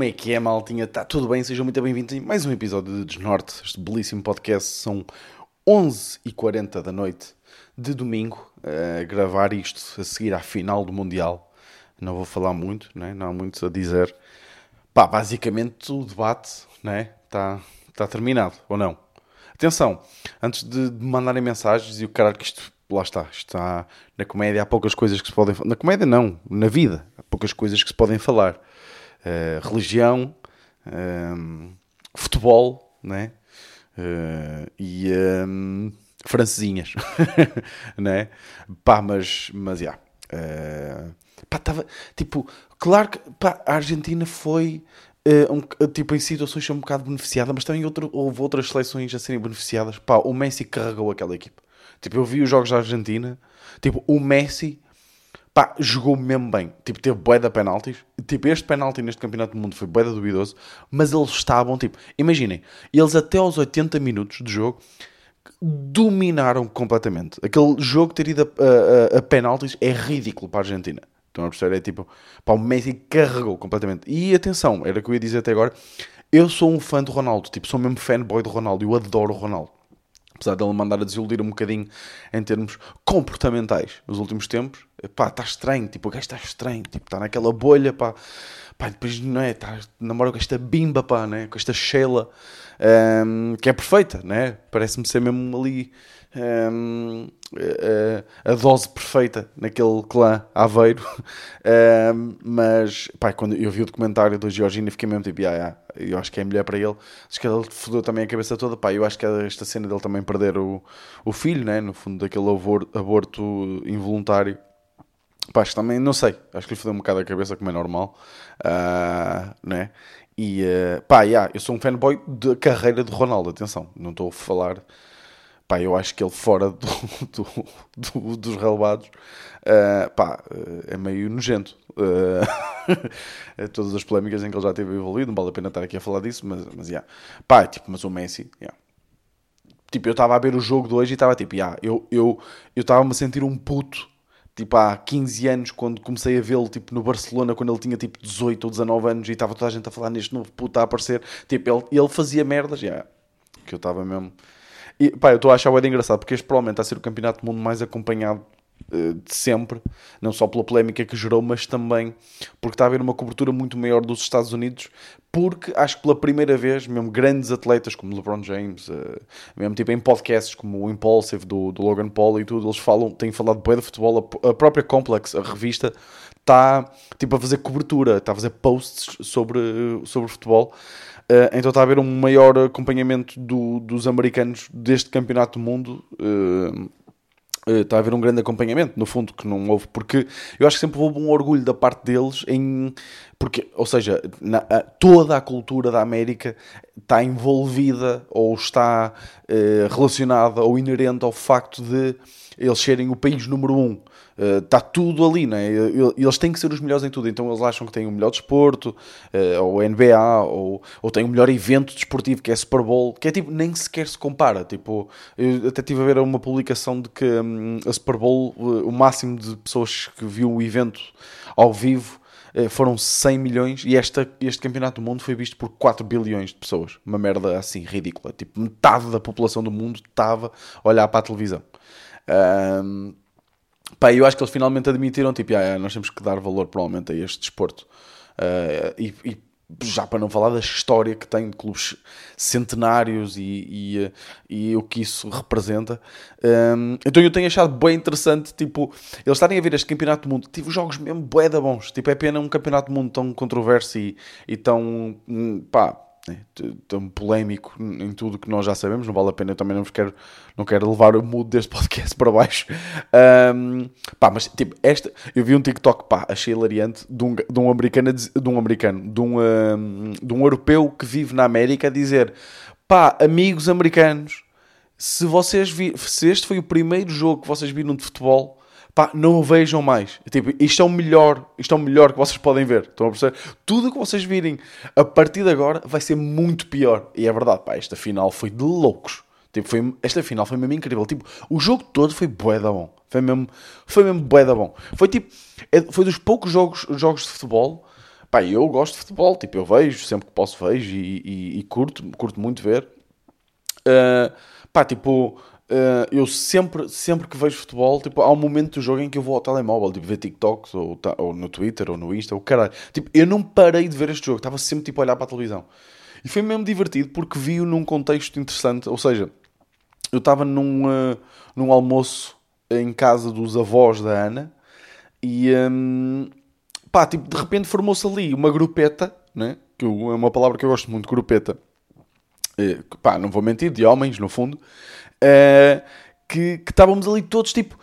Como é que é, maltinha? Está tudo bem? Sejam muito bem-vindos a mais um episódio de Desnorte, este belíssimo podcast. São 11h40 da noite de domingo, a gravar isto a seguir à final do Mundial. Não vou falar muito, né? não há muito a dizer. Pá, basicamente o debate né? está, está terminado, ou não? Atenção, antes de mandarem mensagens e o caralho que isto lá está, está na comédia há poucas coisas que se podem na comédia não, na vida há poucas coisas que se podem falar uh, religião um, futebol né uh, e um, francesinhas né pá mas mas já yeah. uh, pá estava tipo claro que pá, a Argentina foi Uh, um, tipo, em situações um bocado beneficiada, mas também outro, houve outras seleções a serem beneficiadas. Pá, o Messi carregou aquela equipa. Tipo, eu vi os jogos da Argentina, tipo, o Messi, pá, jogou mesmo bem. Tipo, teve bué de penaltis. Tipo, este penalti neste Campeonato do Mundo foi bué duvidoso, mas eles estavam, tipo, imaginem, eles até aos 80 minutos de jogo dominaram completamente. Aquele jogo ter ido a, a, a penaltis é ridículo para a Argentina. Estão a perceber? É tipo, pá, o Messi carregou completamente. E atenção, era o que eu ia dizer até agora. Eu sou um fã do Ronaldo, tipo, sou mesmo fanboy do Ronaldo. Eu adoro o Ronaldo. Apesar dele mandar a desiludir um bocadinho em termos comportamentais nos últimos tempos. Pá, está estranho, tipo, o gajo está estranho, tipo, está naquela bolha, pá. Pá, depois, não é, está, namora com esta bimba, pá, né? Com esta Sheila, um, que é perfeita, né? Parece-me ser mesmo ali um, a, a, dose perfeita naquele clã Aveiro. Um, mas, pá, quando eu vi o documentário do Georgina, fiquei mesmo tipo, ah, eu acho que é melhor para ele. Acho que ele fodeu também a cabeça toda. Pá, eu acho que esta cena dele também perder o, o filho, né? no fundo, daquele aborto, aborto involuntário. Pá, acho que também, não sei, acho que lhe fodeu um bocado a cabeça, como é normal, uh, né? E uh, pá, yeah, eu sou um fanboy da carreira de Ronaldo, atenção, não estou a falar pá, eu acho que ele fora do, do, do, dos relevados, uh, pá, é meio nojento. Uh, todas as polémicas em que ele já esteve envolvido, não vale a pena estar aqui a falar disso, mas, mas, yeah. pá, tipo, mas o Messi, yeah. tipo, eu estava a ver o jogo de hoje e estava tipo, yeah, eu estava-me eu, eu a sentir um puto, tipo, há 15 anos, quando comecei a vê-lo, tipo, no Barcelona, quando ele tinha, tipo, 18 ou 19 anos e estava toda a gente a falar neste novo puto a aparecer, tipo, ele, ele fazia merdas, yeah, que eu estava mesmo e pá, eu estou a achar o engraçado porque este provavelmente está a ser o campeonato do mundo mais acompanhado uh, de sempre, não só pela polémica que gerou, mas também porque está a haver uma cobertura muito maior dos Estados Unidos. Porque acho que pela primeira vez, mesmo grandes atletas como LeBron James, uh, mesmo tipo em podcasts como o Impulsive do, do Logan Paul e tudo, eles falam, têm falado bem de futebol. A, a própria Complex, a revista, está tipo a fazer cobertura, está a fazer posts sobre, sobre futebol. Uh, então está a haver um maior acompanhamento do, dos americanos deste campeonato do mundo. Uh, uh, está a haver um grande acompanhamento, no fundo, que não houve, porque eu acho que sempre houve um orgulho da parte deles em. Porque, ou seja, na, a, toda a cultura da América está envolvida ou está relacionada ou inerente ao facto de eles serem o país número um está eh, tudo ali, né? Eles têm que ser os melhores em tudo, então eles acham que têm o melhor desporto, uh, ou NBA, ou, ou têm o melhor evento desportivo que é Super Bowl, que é tipo, nem sequer se compara. Tipo, eu até estive a ver uma publicação de que um, a Super Bowl, uh, o máximo de pessoas que viu o evento ao vivo foram 100 milhões e esta, este campeonato do mundo foi visto por 4 bilhões de pessoas. Uma merda assim ridícula. Tipo, metade da população do mundo estava a olhar para a televisão. Um, Pá, eu acho que eles finalmente admitiram, tipo, ah, nós temos que dar valor provavelmente a este desporto. Uh, e, e, já para não falar da história que tem de clubes centenários e, e, e o que isso representa. Um, então eu tenho achado bem interessante, tipo, eles estarem a ver este campeonato do mundo. Tive jogos mesmo bué da bons. Tipo, é pena um campeonato do mundo tão controverso e, e tão, hum, pá, né, tão polémico em tudo que nós já sabemos, não vale a pena, eu também não quero, não quero levar o mood deste podcast para baixo. Um, pá, mas tipo, esta, eu vi um TikTok, pá, achei hilariante, de um, de um americano, de um americano, de um, um, de um europeu que vive na América a dizer, pá, amigos americanos, se vocês vi, se este foi o primeiro jogo que vocês viram de futebol, pá, não o vejam mais. Tipo, isto é o melhor, isto é o melhor que vocês podem ver. Estão a perceber? Tudo que vocês virem a partir de agora vai ser muito pior. E é verdade, pá, esta final foi de loucos. Tipo, foi, esta final foi mesmo incrível. Tipo, o jogo todo foi bué da bom. Foi mesmo, foi mesmo bué da bom. Foi tipo, é, foi dos poucos jogos, jogos de futebol Pá, eu gosto de futebol, tipo, eu vejo, sempre que posso vejo e, e, e curto, curto muito ver. Uh, pá, tipo, uh, eu sempre, sempre que vejo futebol, tipo, há um momento do jogo em que eu vou ao telemóvel, tipo, ver TikToks, ou, ou no Twitter, ou no Insta, ou caralho. Tipo, eu não parei de ver este jogo, estava sempre, tipo, a olhar para a televisão. E foi mesmo divertido, porque vi-o num contexto interessante, ou seja, eu estava num, uh, num almoço em casa dos avós da Ana, e... Um, pá, tipo, de repente formou-se ali uma grupeta, né? que é uma palavra que eu gosto muito, grupeta, é, pá, não vou mentir, de homens, no fundo, é, que, que estávamos ali todos, tipo,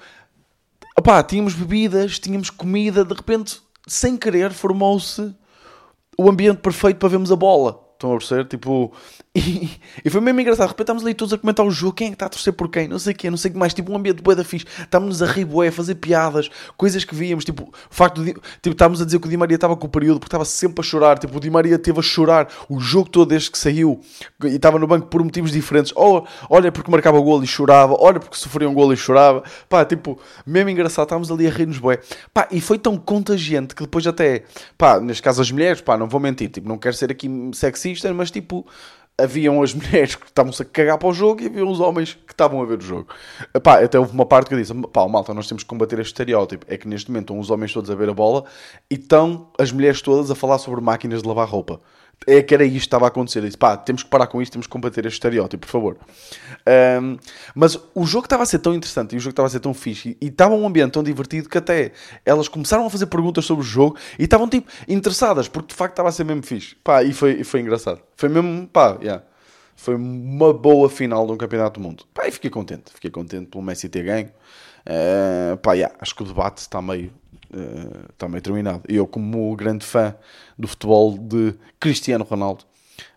pá, tínhamos bebidas, tínhamos comida, de repente, sem querer, formou-se o ambiente perfeito para vermos a bola. Estão a perceber? Tipo, e, foi mesmo engraçado. De repente estamos ali todos a comentar o jogo. Quem é que está a torcer por quem? Não sei quê, não sei o que mais. Tipo, um ambiente bué da fixe. Estávamos a rir bué, a fazer piadas, coisas que víamos. Tipo, o facto de. Tipo, estávamos a dizer que o Di Maria estava com o período porque estava sempre a chorar. Tipo, o Di Maria teve a chorar o jogo todo desde que saiu e estava no banco por motivos diferentes. Ou, olha porque marcava o golo e chorava. Olha porque sofria um golo e chorava. Pá, tipo, mesmo engraçado. Estávamos ali a rir-nos bué. Pá, e foi tão contagiante que depois até. Pá, neste caso as mulheres, pá, não vou mentir. Tipo, não quero ser aqui sexista, mas tipo haviam as mulheres que estavam-se a cagar para o jogo e haviam os homens que estavam a ver o jogo. Epá, até houve uma parte que eu disse: pá, malta, nós temos que combater este estereótipo. É que neste momento estão os homens todos a ver a bola e estão as mulheres todas a falar sobre máquinas de lavar roupa é que era isto que estava a acontecer. Eu disse, pá, temos que parar com isto, temos que combater este estereótipo, por favor. Um, mas o jogo estava a ser tão interessante e o jogo estava a ser tão fixe e, estava um ambiente tão divertido que até elas começaram a fazer perguntas sobre o jogo e estavam tipo interessadas, porque de facto estava a ser mesmo fixe. Pá, e foi, e foi engraçado. Foi mesmo, pá, yeah. Foi uma boa final de um campeonato do mundo. Pá, e fiquei contente. Fiquei contente pelo Messi ter ganho. Uh, pá, yeah, acho que o debate está meio está eh, meio terminado. Eu, como grande fã do futebol de Cristiano Ronaldo,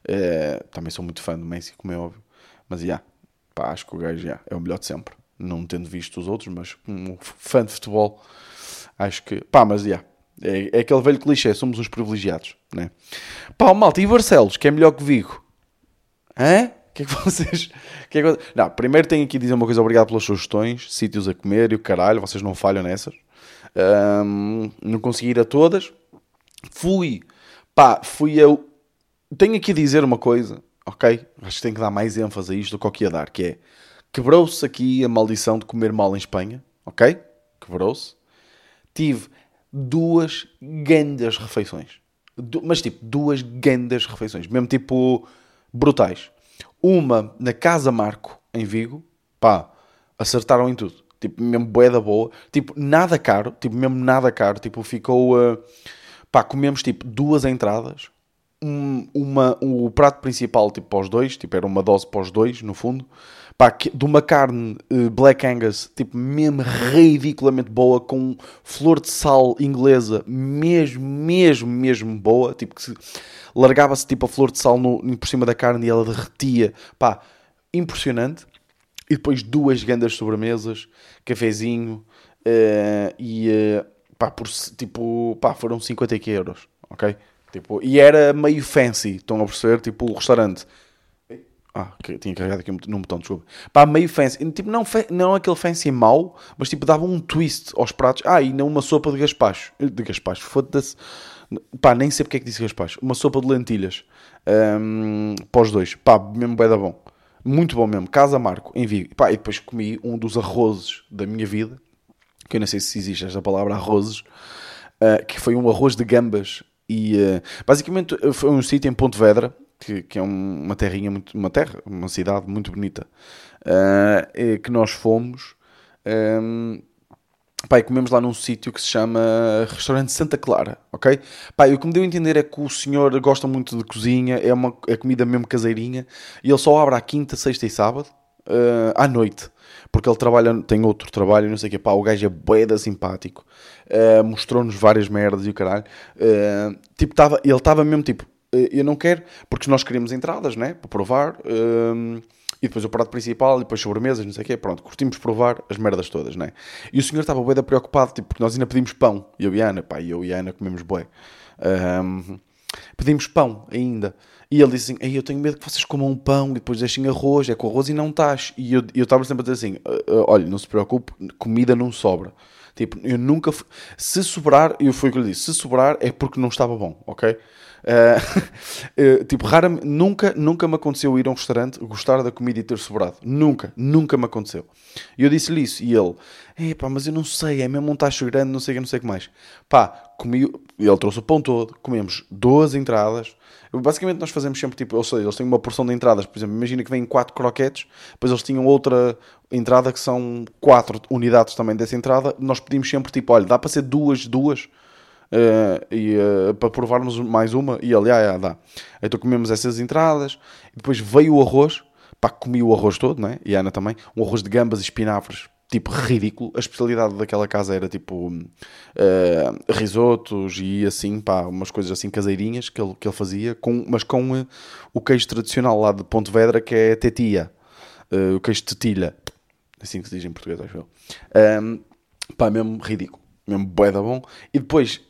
uh, também sou muito fã do Messi, como é óbvio, mas já, yeah, acho que o gajo yeah, é o melhor de sempre. Não tendo visto os outros, mas como fã de futebol, acho que, pá, mas já. Yeah, é, é, aquele velho clichê, somos uns privilegiados, né? Pá, malta, e Barcelos, que é melhor que Vigo? Hã? O que é que vocês. Que é que... Não, primeiro tenho aqui a dizer uma coisa, obrigado pelas sugestões, sítios a comer e o caralho, vocês não falham nessas. Um, não consegui ir a todas. Fui, pá, fui eu. Tenho aqui a dizer uma coisa, ok? Acho que tenho que dar mais ênfase a isto do que eu ia dar, que é quebrou-se aqui a maldição de comer mal em Espanha, ok? Quebrou-se. Tive duas grandes refeições. Du mas tipo, duas grandes refeições. Mesmo tipo, brutais. Uma na Casa Marco, em Vigo. Pá, acertaram em tudo. Tipo, mesmo boeda boa. Tipo, nada caro. Tipo, mesmo nada caro. Tipo, ficou... Uh, pá, comemos, tipo, duas entradas. Um, uma, um, o prato principal, tipo, para os dois. Tipo, era uma dose para os dois, no fundo. Pá, de uma carne uh, Black Angus, tipo, mesmo ridiculamente boa. Com flor de sal inglesa. Mesmo, mesmo, mesmo boa. Tipo, que largava-se, tipo, a flor de sal no, por cima da carne e ela derretia. Pá, impressionante e depois duas grandes sobremesas, cafezinho uh, e uh, pá, por, tipo, pá, foram 50 euros, ok? Tipo, e era meio fancy, estão a perceber? Tipo, o restaurante. Ah, tinha carregado aqui num botão, desculpa. Pá, meio fancy. Tipo, não, não aquele fancy mau, mas tipo, dava um twist aos pratos. Ah, e não uma sopa de gaspacho. De gaspacho, foda-se. Pá, nem sei porque é que disse gaspacho. Uma sopa de lentilhas. Um, os dois. Pá, mesmo bem da bom. Muito bom mesmo. Casa Marco, em Vigo. Pá, e depois comi um dos arrozes da minha vida, que eu não sei se existe esta palavra, arrozes, uh, que foi um arroz de gambas. E uh, basicamente foi um sítio em Pontevedra, que, que é uma terrinha, muito, uma terra, uma cidade muito bonita, uh, que nós fomos. Pai, comemos lá num sítio que se chama Restaurante Santa Clara, ok? Pai, o que me deu a entender é que o senhor gosta muito de cozinha, é uma é comida mesmo caseirinha, e ele só abre à quinta, sexta e sábado, uh, à noite, porque ele trabalha, tem outro trabalho, não sei o que, pá, o gajo é boeda simpático, uh, mostrou-nos várias merdas e o caralho, uh, tipo, tava, ele estava mesmo tipo, eu não quero, porque nós queremos entradas, né, para provar, e depois o prato principal, e depois sobremesas, não sei o quê. Pronto, curtimos provar as merdas todas, né? E o senhor estava bué preocupado, tipo, porque nós ainda pedimos pão. Eu e a Ana, pá, eu e a Ana comemos bué. Um, pedimos pão ainda. E ele disse assim: eu tenho medo que vocês comam pão e depois deixem arroz, é com arroz e não tacho. E eu estava sempre a dizer assim: uh, uh, olha, não se preocupe, comida não sobra. Tipo, eu nunca. fui- Se sobrar, eu foi o que lhe disse, se sobrar é porque não estava bom, ok? Eh, eh, tipo, raramente, nunca, nunca me aconteceu ir a um restaurante, gostar da comida e ter sobrado. Nunca, nunca me aconteceu. E eu disse-lhe isso, e ele, epá, mas eu não sei, é mesmo um tacho grande, não sei o que, não sei que mais. Pá, comi, ele trouxe o pão todo, comemos duas entradas. Basicamente nós fazemos sempre tipo, ou seja, eles têm uma porção de entradas, por exemplo, imagina que vêm quatro croquetes, depois eles tinham outra entrada que são quatro unidades também dessa entrada, nós pedimos sempre tipo, olha, dá para ser duas, duas, eh, e, eh, para provarmos mais uma, e ele, ah, dá. Então comemos essas entradas, e depois veio o arroz, pá, comi o arroz todo, né? E a Ana também, um arroz de gambas e espinafres, tipo ridículo. A especialidade daquela casa era tipo eh, risotos e assim, pá, umas coisas assim caseirinhas que ele, que ele fazia, com, mas com eh, o queijo tradicional lá de Pontevedra que é tetia, Eh, o queijo tetilha, assim que se diz em português, acho eu. Ahm, pá, mesmo ridículo, mesmo bué da bom. E depois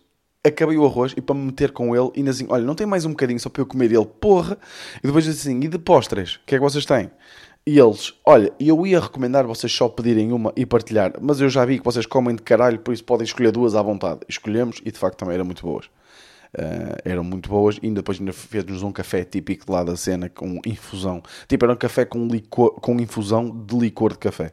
acabei o arroz e para me meter com ele, e assim, olha, não tem mais um bocadinho só para eu comer ele, porra. E depois disse assim, e de postres, o que é que vocês têm? E eles, olha, eu ia recomendar vocês só pedirem uma e partilhar, mas eu já vi que vocês comem de caralho, por isso podem escolher duas à vontade. Escolhemos e de facto também eram muito boas. Uh, eram muito boas e ainda depois ainda fez-nos um café típico lá da cena com infusão. Tipo, era um café com, licor, com infusão de licor de café.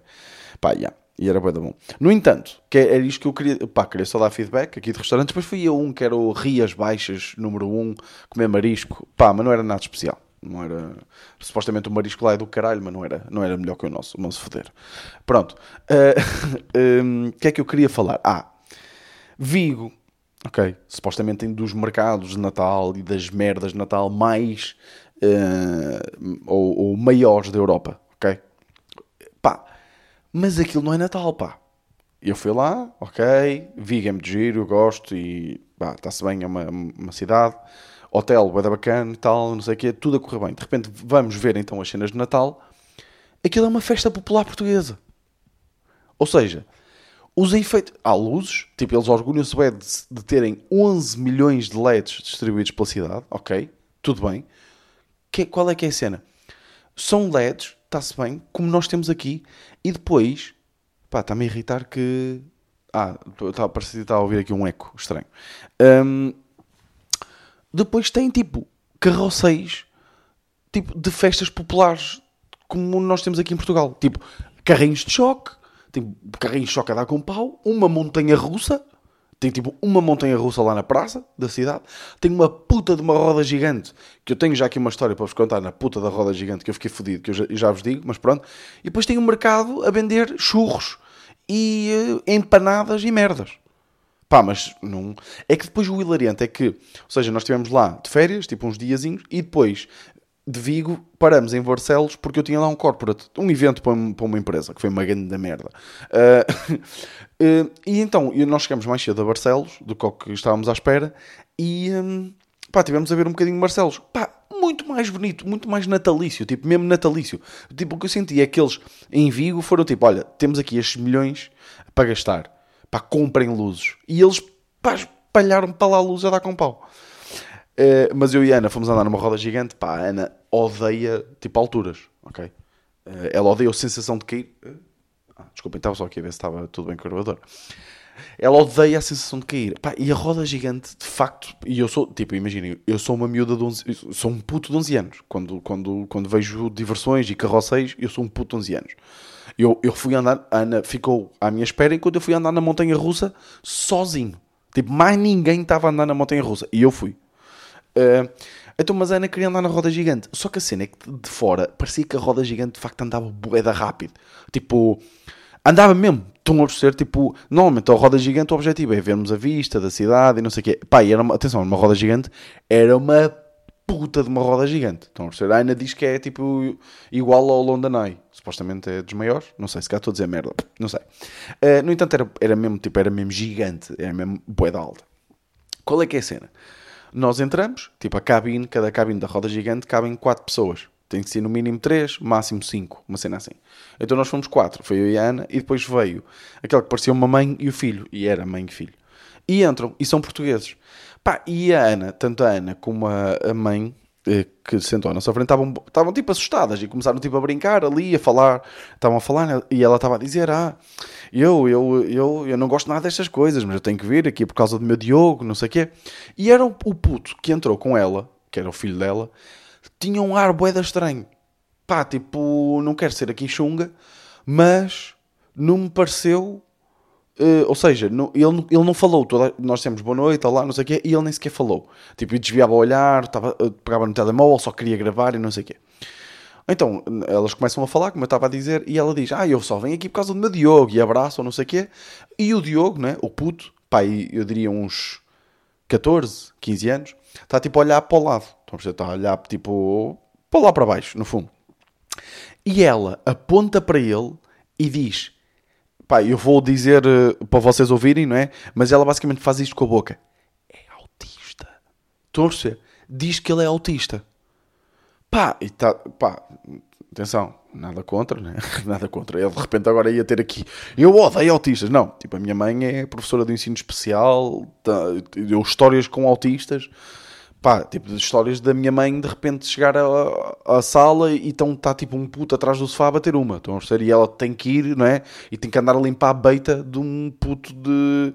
Pá, yeah. E era bem bom. No entanto, que era isto que eu queria. Pá, queria só dar feedback aqui de restaurantes. Depois fui a um que era o Rias Baixas, número 1, comer marisco. Pá, mas não era nada especial. Não era. Supostamente o marisco lá é do caralho, mas não era, não era melhor que o nosso. Vamos foder. Pronto. O um, que é que eu queria falar? Ah, Vigo. Ok. Supostamente tem dos mercados de Natal e das merdas de Natal mais. Uh, ou, ou maiores da Europa. Ok? Pá. Mas aquilo não é Natal, pá. Eu fui lá, ok, Vigo é muito giro, gosto e está-se bem, é uma, uma cidade, hotel, bem bacana e tal, não sei o quê, tudo a correr bem. De repente vamos ver então as cenas de Natal, aquilo é uma festa popular portuguesa. Ou seja, os efeitos, há luzes, tipo, eles orgulham-se de, de terem 11 milhões de LEDs distribuídos pela cidade, ok, tudo bem. Que, qual é que é a cena? São LEDs está-se bem, como nós temos aqui, e depois, pá, está-me a irritar que. Ah, está, parece que está a ouvir aqui um eco estranho. Um, depois tem tipo carroceiros tipo, de festas populares, como nós temos aqui em Portugal. Tipo, carrinhos de choque, tipo, carrinhos de choque a dar com pau, uma montanha russa. Tem tipo uma montanha russa lá na praça da cidade. Tem uma puta de uma roda gigante. Que eu tenho já aqui uma história para vos contar na puta da roda gigante que eu fiquei fodido, que eu já, já vos digo, mas pronto. E depois tem um mercado a vender churros e uh, empanadas e merdas. Pá, mas não. É que depois o hilariante é que, ou seja, nós estivemos lá de férias, tipo uns diazinhos, e depois de Vigo paramos em Barcelos porque eu tinha lá um corporate, um evento para, uma empresa, que foi uma grande da merda. Uh, e então nós chegamos mais cedo a Barcelos do que estávamos à espera e um, pá, tivemos a ver um bocadinho Barcelos. Pá, muito mais bonito, muito mais natalício, tipo, mesmo natalício. Tipo, o que eu senti é que eles em Vigo foram tipo: olha, temos aqui estes milhões para gastar, pá, comprem luzes. E eles, pá, espalharam para lá a luz a dar com pau. Uh, mas eu e a Ana fomos andar numa roda gigante. Pá, a Ana odeia tipo alturas, ok? Uh, ela odeia a sensação de cair. Ah, desculpem, estava só aqui a ver se estava tudo bem com o gravador. Ela odeia a sensação de cair. Pá, e a roda gigante, de facto, e eu sou, tipo, imaginem, eu sou uma miúda de 11, sou um puto de 11 anos. Quando, quando, quando vejo diversões e carroceiros, eu sou um puto de 11 anos. Eu, eu fui andar, a Ana ficou à minha espera enquanto eu fui andar na montanha russa sozinho. Tipo, mais ninguém estava a andar na montanha russa. E eu fui. Uh, então, mas a Ana queria andar na roda gigante. Só que a cena é que de fora parecia que a roda gigante de facto andava boeda rápido. Tipo, andava mesmo. Estão a perceber? Tipo, normalmente a roda gigante o objetivo é vermos a vista da cidade e não sei o quê. Pá, e era uma, atenção, uma roda gigante era uma puta de uma roda gigante. Estão a perceber? A Ana diz que é tipo igual ao London Eye. Supostamente é dos maiores. Não sei, se cá estou a dizer merda. Não sei. Uh, no entanto, era, era mesmo tipo, era mesmo gigante. Era mesmo boeda alta. Qual é que é a cena? Nós entramos, tipo a cabine, cada cabine da roda gigante cabem 4 pessoas. Tem que ser no mínimo 3, máximo 5, uma cena assim. Então nós fomos 4, foi eu e a Ana, e depois veio aquele que parecia uma mãe e o filho, e era mãe e filho. E entram, e são portugueses. Pá, e a Ana, tanto a Ana como a, a mãe, que sentou à nossa frente estavam, estavam tipo assustadas e começaram tipo a brincar ali, a falar, estavam a falar e ela estava a dizer, ah, eu, eu, eu, eu não gosto nada destas coisas, mas eu tenho que vir aqui por causa do meu Diogo, não sei o quê. E era o, o puto que entrou com ela, que era o filho dela, tinha um ar boeda estranho. Pá, tipo, não quero ser aqui chunga, mas não me pareceu Uh, ou seja, ele, ele não falou, toda, nós temos boa noite, lá, não sei o quê, e ele nem sequer falou. Tipo, desviava o olhar, tava, eh, pegava no telemóvel, só queria gravar e não sei o quê. Então, elas começam a falar, como eu estava a dizer, e ela diz, ah, eu só venho aqui por causa do meu Diogo, e abraço, ou não sei o quê. E o Diogo, né, o puto, pá, eu diria uns 14, 15 anos, está tipo a olhar para o lado. Está a olhar, tipo, para lá para baixo, no fundo. E ela aponta para ele e diz pá, eu vou dizer uh, para vocês ouvirem, não é? Mas ela basicamente faz isto com a boca. É autista. Perceber? Diz que ele é autista. Pá, e tá, pá, atenção, nada contra, né? Nada contra. Ele de repente agora ia ter aqui. Eu odeio autistas. Não, tipo, a minha mãe é professora de ensino especial, tá, deu histórias com autistas pá, tipo, histórias da minha mãe de repente chegar à, sala e então está tipo um puto atrás do sofá a bater uma. Perceber? E ela tem que ir, não é? E tem que andar a limpar a beita de um puto de,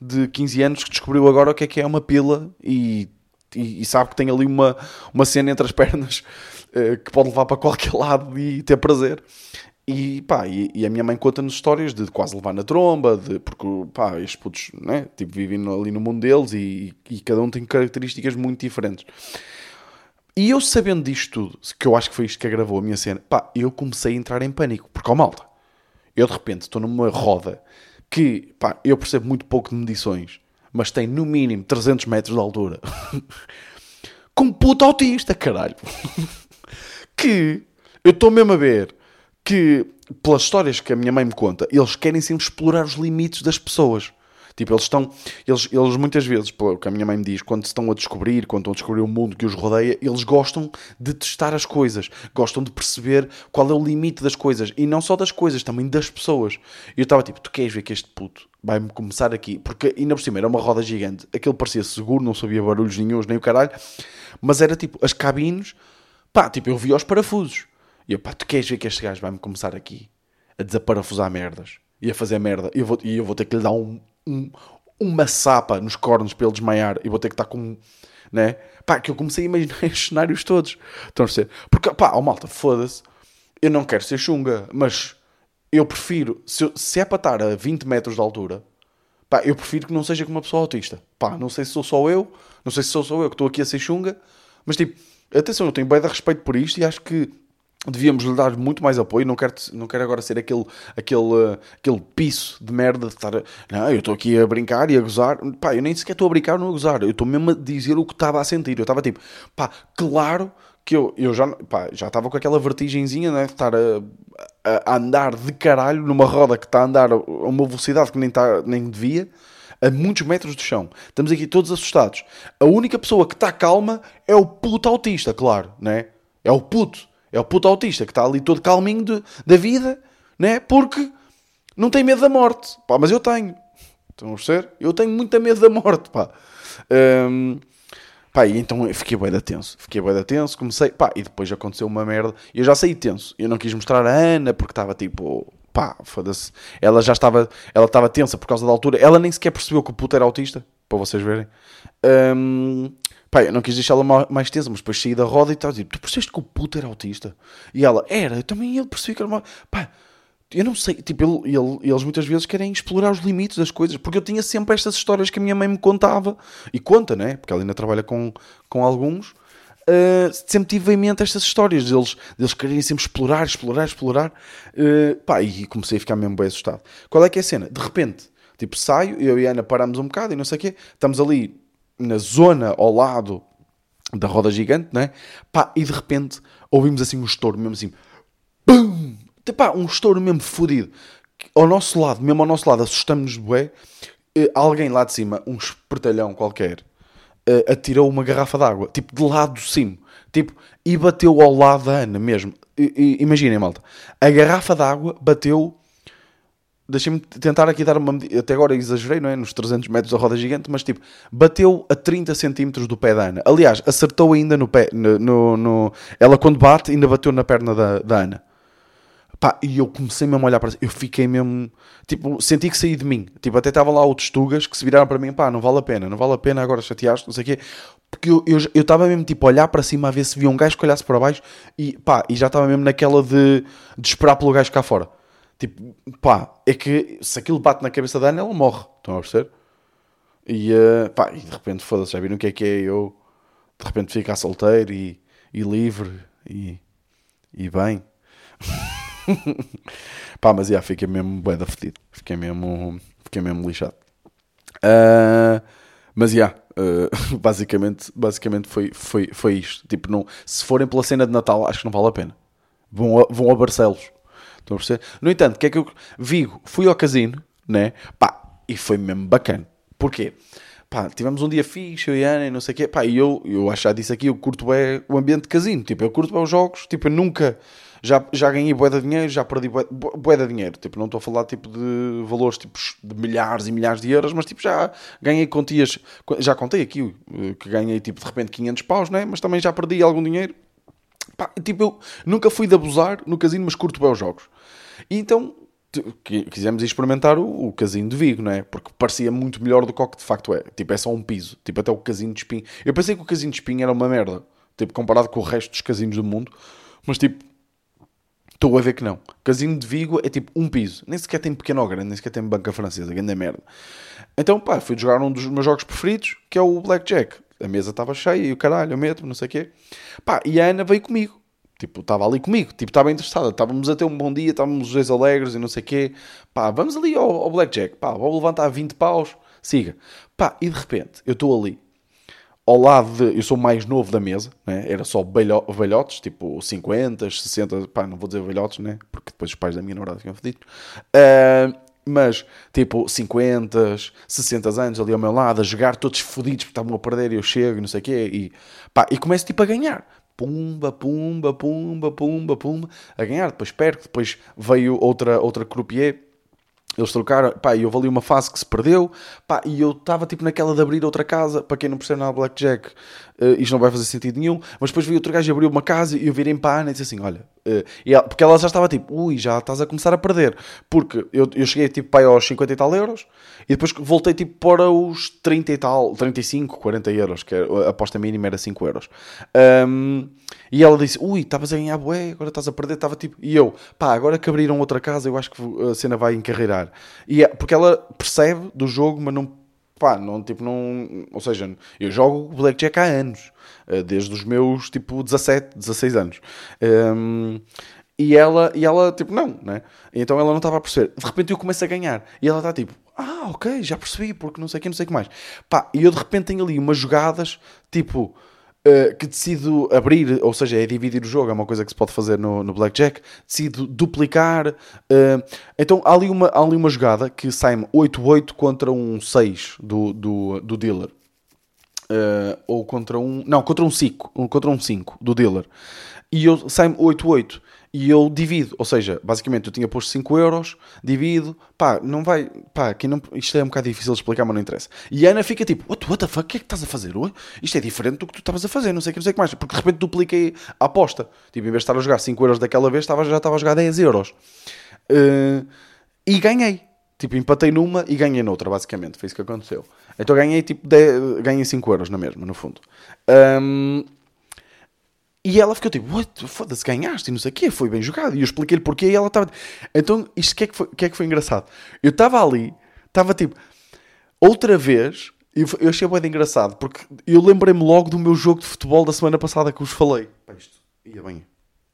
de 15 anos que descobriu agora o que é que é uma pila e, e, e sabe que tem ali uma, uma cena entre as pernas eh, que pode levar para qualquer lado e ter prazer. E, pá, e, e, a minha mãe conta-nos histórias de quase levar na tromba, de, porque pá, estes putos né, tipo, vivem ali no mundo deles e, e, cada um tem características muito diferentes. E eu sabendo disto tudo, que eu acho que foi isto que agravou a minha cena, pá, eu comecei a entrar em pânico, porque, ó malta, eu de repente estou numa roda que, pá, eu percebo muito pouco de medições, mas tem no mínimo 300 metros de altura, com puto autista, caralho, que eu estou mesmo a ver que, pelas histórias que a minha mãe me conta, eles querem sempre explorar os limites das pessoas. Tipo, eles estão, eles, eles muitas vezes, pelo que a minha mãe me diz, quando estão a descobrir, quando estão a descobrir o mundo que os rodeia, eles gostam de testar as coisas, gostam de perceber qual é o limite das coisas, e não só das coisas, também das pessoas. E eu estava tipo, tu queres ver que este puto vai-me começar aqui? Porque ainda por cima era uma roda gigante, aquele parecia seguro, não sabia barulhos nenhums, nem o caralho, mas era tipo, as cabines, pá, tipo, eu via os parafusos. E eu, pá, tu queres ver que este gajo vai-me começar aqui a desaparafusar merdas e a fazer merda e eu vou, e eu vou ter que lhe dar um, um, uma sapa nos cornos para ele desmaiar e vou ter que estar com. Né? Pá, que eu comecei a imaginar estes cenários todos. Estão a ser. Porque, pá, oh, malta, foda-se. Eu não quero ser chunga, mas eu prefiro. Se, se é para estar a 20 metros de altura, pá, eu prefiro que não seja com uma pessoa autista. Pá, não sei se sou só eu, não sei se sou só eu que estou aqui a ser chunga, mas tipo, atenção, eu tenho bem de respeito por isto e acho que devíamos lhe dar muito mais apoio. Não quero, não quero agora ser aquele, aquele, uh, aquele piso de merda de estar. Não, eu estou aqui a brincar e a gozar. Pá, eu nem sequer estou a brincar ou a gozar. Eu estou mesmo a dizer o que estava a sentir. Eu estava tipo, pá, claro que eu, eu já, pá, já estava com aquela vertigenzinha, né? De estar a, a, andar de caralho numa roda que está a andar a uma velocidade que nem, tá, nem devia. A muitos metros do chão, estamos aqui todos assustados. A única pessoa que está calma é o puto autista, claro, né? É o puto é o puto autista que está ali todo calminho de, da vida, né? Porque não tem medo da morte. Pá, mas eu tenho. Estão a perceber? Eu tenho muito medo da morte, pá. Um, pá, e então eu fiquei bem da tenso. Fiquei bem da tenso, comecei, pá, e depois aconteceu uma merda. Eu já saí tenso. Eu não quis mostrar a Ana porque estava tipo, pá, foda-se. Ela já estava, ela estava tensa por causa da altura. Ela nem sequer percebeu que o puto era autista, para vocês verem. Um, Pá, eu não quis deixá-la mais tensa, mas depois saí da roda e estava a dizer: Tu percebeste que o puto era autista? E ela: Era, eu também ele percebi que era uma. Pá, eu não sei, tipo, ele, ele, eles muitas vezes querem explorar os limites das coisas, porque eu tinha sempre estas histórias que a minha mãe me contava, e conta, né? Porque ela ainda trabalha com, com alguns. Uh, sempre tive em mente estas histórias deles, deles quererem sempre explorar, explorar, explorar. Uh, pá, e comecei a ficar mesmo bem assustado. Qual é que é a cena? De repente, tipo, saio, eu e a Ana paramos um bocado e não sei o quê, estamos ali na zona ao lado da roda gigante, né? Pá, e de repente ouvimos assim um estouro, mesmo assim, BUM! Pá, um estouro mesmo fodido. Ao nosso lado, mesmo ao nosso lado, assustamos-nos, bué. Eh, alguém lá de cima, um espertalhão qualquer, eh, atirou uma garrafa d'água, tipo, de lado do cimo. Tipo, e bateu ao lado da Ana mesmo. Imaginem, malta. A garrafa d'água bateu deixem-me tentar aqui dar uma medida. Até agora exagerei, não é? Nos 300 metros da roda gigante, mas tipo, bateu a 30 centímetros do pé da Ana. Aliás, acertou ainda no pé. No, no, no... Ela, quando bate, ainda bateu na perna da, da Ana. Pá, e eu comecei mesmo a olhar para Eu fiquei mesmo. Tipo, senti que saí de mim. Tipo, até estavam lá outros tugas que se viraram para mim. Pá, não vale a pena, não vale a pena agora chateaste, não sei o quê. Porque eu estava eu, eu mesmo, tipo, a olhar para cima a ver se via um gajo que olhasse para baixo e, pá, e já estava mesmo naquela de, de esperar pelo gajo cá fora. Tipo, pá, é que se aquilo bate na cabeça da Ana, ela morre. Estão a perceber? E, uh, pá, e de repente, foda-se, já viram o que é que é eu de repente ficar solteiro e, e livre e, e bem. Pá, mas já, fiquei mesmo bué da fedido. Fiquei mesmo, fiquei mesmo lixado. Uh, mas já, uh, basicamente, basicamente foi, foi, foi isto. Tipo, não, se forem pela cena de Natal, acho que não vale a pena. Vão a, vão a Barcelos. Estão a perceber? No entanto, que é que eu. Vigo, fui ao casino, né? Pá, e foi mesmo bacana. Porquê? Pá, tivemos um dia fixe, eu e Ana, e não sei o quê. Pá, e eu, eu acho já disse aqui, eu curto é o ambiente de casino. Tipo, eu curto bem os jogos. Tipo, eu nunca já, já ganhei bué de dinheiro, já perdi bué, bué de dinheiro. Tipo, não estou a falar tipo, de valores tipo, de milhares e milhares de euros, mas tipo, já ganhei quantias. Já contei aqui eh, que ganhei tipo, de repente 500 paus, né? mas também já perdi algum dinheiro. Pá, tipo, eu nunca fui de abusar no casino, mas curto bem os jogos. E então quisemos experimentar o, o, casino de Vigo, não é? Porque parecia muito melhor do que o que de facto é. Tipo, é só um piso. Tipo, até o casino de Espinho. Eu pensei que o casino de Espinho era uma merda. Tipo, comparado com o resto dos casinos do mundo. Mas, tipo, Estou a ver que não. Casino de Vigo é tipo um piso. Nem sequer tem pequeno ou grande, nem sequer tem banca francesa. Grande merda. Então, pá, fui jogar um dos meus jogos preferidos, que é o Blackjack. A mesa estava cheia e o caralho, eu meto, não sei o quê. Pá, e a Ana veio comigo. Tipo, estava ali comigo. Tipo, estava interessada. Estávamos a ter um bom dia, estávamos os dois alegres e não sei o quê. Pá, vamos ali ao, ao Blackjack. Pá, vou levantar 20 paus. Siga. Pá, e de repente, eu estou ali ao lado de. Eu sou mais novo da mesa, né? era só velhotes, tipo 50, 60, pá, não vou dizer velhotes, né? Porque depois os pais da minha namorada ficam fedidos. Uh, mas tipo 50, 60 anos ali ao meu lado, a jogar todos fodidos porque estavam a perder e eu chego e não sei o quê, e, pá, e começo tipo a ganhar. Pumba, pumba, pumba, pumba, pumba, a ganhar. Depois perco, depois veio outra, outra croupier eles trocaram, pá, e houve ali uma fase que se perdeu, pá, e eu estava tipo naquela de abrir outra casa, para quem não percebe nada Blackjack, uh, isto não vai fazer sentido nenhum, mas depois veio outro gajo e abriu uma casa e eu virei a Ana e disse assim, olha, uh, e ela, porque ela já estava tipo, ui, já estás a começar a perder, porque eu, eu cheguei tipo para aos 50 e tal euros, e depois voltei tipo para os 30 e tal, 35, 40 euros, que a aposta mínima era 5 euros. Um, e ela disse, ui, estavas a ganhar bué, agora estás a perder, estava tipo, e eu, pá, agora que abriram outra casa, eu acho que a cena vai encarreirar. E é, porque ela percebe do jogo, mas não pá, não, tipo, não, ou seja, eu jogo Blackjack há anos, eh, desde os meus, tipo, 17, 16 anos. Um, e ela, e ela, tipo, não, né? Então ela não estava a perceber. De repente eu começo a ganhar. E ela está tipo, ah, ok, já percebi, porque não sei o que, não sei o que mais. Pá, e eu de repente tenho ali umas jogadas, tipo, uh, que decido abrir, ou seja, é dividir o jogo, é uma coisa que se pode fazer no, no Blackjack, decido duplicar. Uh, então há ali, uma, há ali uma jogada que sai-me 8-8 contra um 6 do, do, do dealer. Uh, ou contra um. Não, contra um 5. Contra um 5 do dealer. E eu saio-me 8-8 e eu divido, ou seja, basicamente eu tinha posto 5 euros, divido, pá, não vai, pá, aqui não, isto é um bocado difícil de explicar, mas não interessa. E a Ana fica tipo, what, what the fuck, o que é que estás a fazer? Ué? Isto é diferente do que tu estavas a fazer, não sei o que, não sei o que mais, porque de repente dupliquei a aposta. Tipo, em vez de estar a jogar 5 euros daquela vez, estava, já estava a jogar 10 euros. Uh, e ganhei. Tipo, empatei numa e ganhei noutra, basicamente. Foi isso que aconteceu. Então ganhei, tipo, 10, ganhei 5 euros na mesma, no fundo. Um, e ela ficou tipo, foda-se, ganhaste e não sei o quê, foi bem jogado. E eu expliquei-lhe porquê e ela estava. Então, isto que é que foi, que é que foi engraçado? Eu estava ali, estava tipo, outra vez, eu, eu achei bem engraçado, porque eu lembrei-me logo do meu jogo de futebol da semana passada que vos falei. Pá, isto ia bem.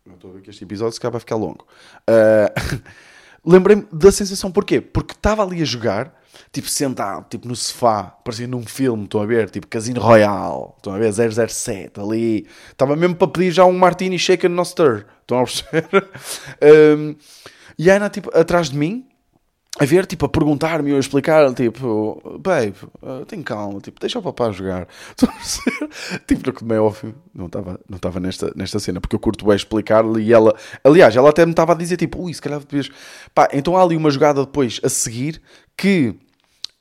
Não estou a ver que este episódio se calhar vai ficar longo. Uh, lembrei-me da sensação, porquê? Porque estava ali a jogar tipo, sentado, tipo, no sofá, parecia num filme, estão a ver? Tipo, Casino Royale, estão a ver? 007, ali. Estava mesmo para pedir já um Martini Shaken No Stir, estão a perceber? um, e a Ana, tipo, atrás de mim, a ver, tipo, a perguntar-me ou a explicar, tipo, babe, uh, tem calma, tipo, deixa o papá jogar. tipo, como é óbvio, não estava não nesta, nesta cena, porque eu curto bem explicar-lhe e ela, aliás, ela até me estava a dizer, tipo, ui, se calhar depois, pá, então há ali uma jogada depois a seguir que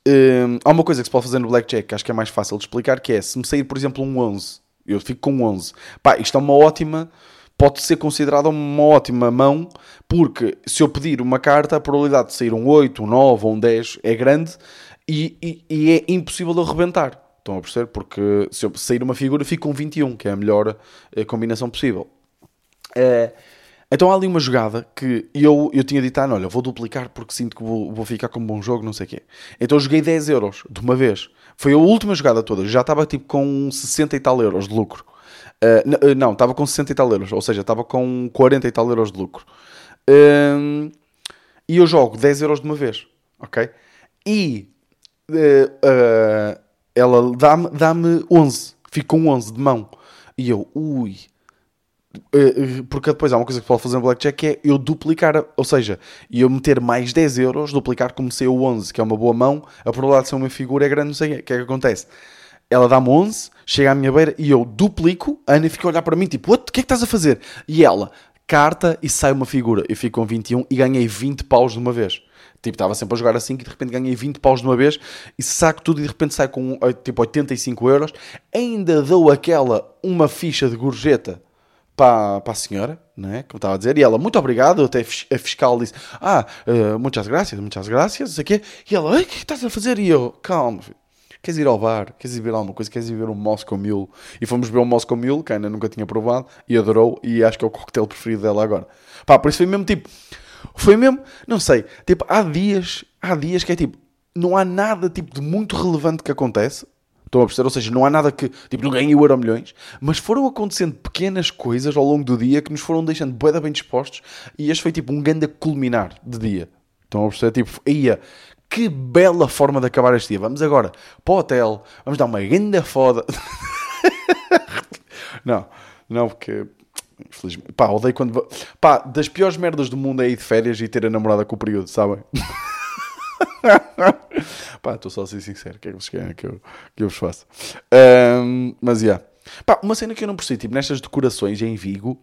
um, há uma coisa que se pode fazer no Blackjack que acho que é mais fácil de explicar, que é, se me sair, por exemplo, um 11, eu fico com um 11, pá, isto é uma ótima pode ser considerada uma ótima mão, porque se eu pedir uma carta, a probabilidade de sair um 8, um 9 ou um 10 é grande e, e, e é impossível de eu rebentar. Estão a perceber? Porque se eu sair uma figura, fico com 21, que é a melhor eh, combinação possível. É, então há ali uma jogada que eu, eu tinha dito, ah, olha, vou duplicar porque sinto que vou, vou ficar com um bom jogo, não sei o quê. Então eu joguei 10 euros de uma vez. Foi a última jogada toda. Já estava tipo com 60 e tal euros de lucro. Uh, não, estava com 60 e tal euros, ou seja, estava com 40 e tal euros de lucro. Uh, e eu jogo 10 euros de uma vez, ok? E uh, ela dá-me dá 11, fico com 11 de mão. E eu, ui. Porque depois há uma coisa que pode fazer no Blackjack que é eu duplicar, ou seja, eu meter mais 10 euros, duplicar como se o 11, que é uma boa mão, a probabilidade de ser uma figura é grande, não sei o que é que acontece ela dá-me 11, chega à minha beira e eu duplico. A Ana fica a olhar para mim, tipo, o que é que estás a fazer? E ela, carta e sai uma figura. Eu fico com 21 e ganhei 20 paus de uma vez. Tipo, estava sempre a jogar assim e de repente ganhei 20 paus de uma vez e saco tudo e de repente sai com tipo 85 euros. Ainda dou aquela uma ficha de gorjeta para, para a senhora, não é? Como estava a dizer, e ela, muito obrigado, até a fiscal disse, ah, uh, muitas graças, muitas graças, isso aqui. E ela, o que, é que estás a fazer? E eu, calma, queres ir ao bar, queres ir ver alguma coisa, queres ir ver um Moscow Mule. E fomos ver um Moscow Mule, que ainda nunca tinha provado, e adorou, e acho que é o coquetel preferido dela agora. Pá, por isso foi mesmo tipo, foi mesmo, não sei, tipo, há dias, há dias que é tipo, não há nada tipo de muito relevante que acontece, Estão a perceber? Ou seja, não há nada que. Tipo, não ganhei o Euro Milhões, mas foram acontecendo pequenas coisas ao longo do dia que nos foram deixando bem, bem dispostos e este foi tipo um grande culminar de dia. Estão a perceber? Tipo, ia, que bela forma de acabar este dia. Vamos agora para o hotel, vamos dar uma grande foda. não, não, porque. Infelizmente. Pá, odeio quando. Pá, das piores merdas do mundo é ir de férias e ter a namorada com o período, sabem? Pá, estou só a ser sincero. O que é que querem que eu, que eu vos faça? Um, mas. Yeah. Pá, uma cena que eu não percebi, tipo, nestas decorações em Vigo,